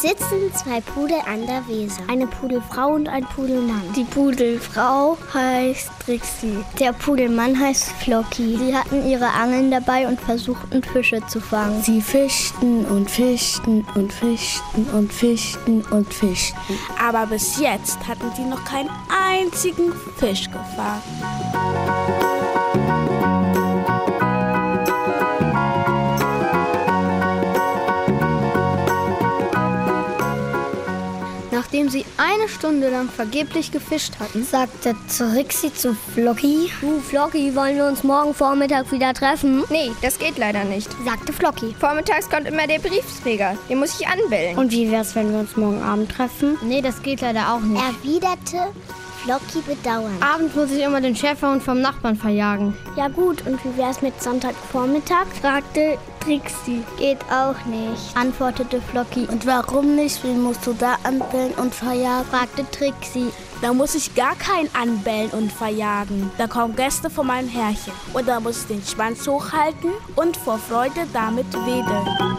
sitzen zwei Pudel an der Weser. Eine Pudelfrau und ein Pudelmann. Die Pudelfrau heißt Trixie. Der Pudelmann heißt Flocky. Sie hatten ihre Angeln dabei und versuchten Fische zu fangen. Sie fischten und fischten und fischten und fischten und fischten. Aber bis jetzt hatten sie noch keinen einzigen Fisch gefangen. Nachdem sie eine Stunde lang vergeblich gefischt hatten, sagte Trixie zu Flocky. Du, Flocky, wollen wir uns morgen Vormittag wieder treffen? Nee, das geht leider nicht, sagte Flocky. Vormittags kommt immer der Briefsträger. Den muss ich anbellen. Und wie wär's, wenn wir uns morgen Abend treffen? Nee, das geht leider auch nicht. Erwiderte Flocky bedauernd. Abends muss ich immer den Schäferhund vom Nachbarn verjagen. Ja gut, und wie wär's mit Sonntagvormittag? fragte Trixie. Geht auch nicht, antwortete Flocky. Und warum nicht? Wen musst du da anbellen und verjagen? fragte Trixie. Da muss ich gar keinen anbellen und verjagen. Da kommen Gäste von meinem Herrchen. Und da muss ich den Schwanz hochhalten und vor Freude damit wedeln.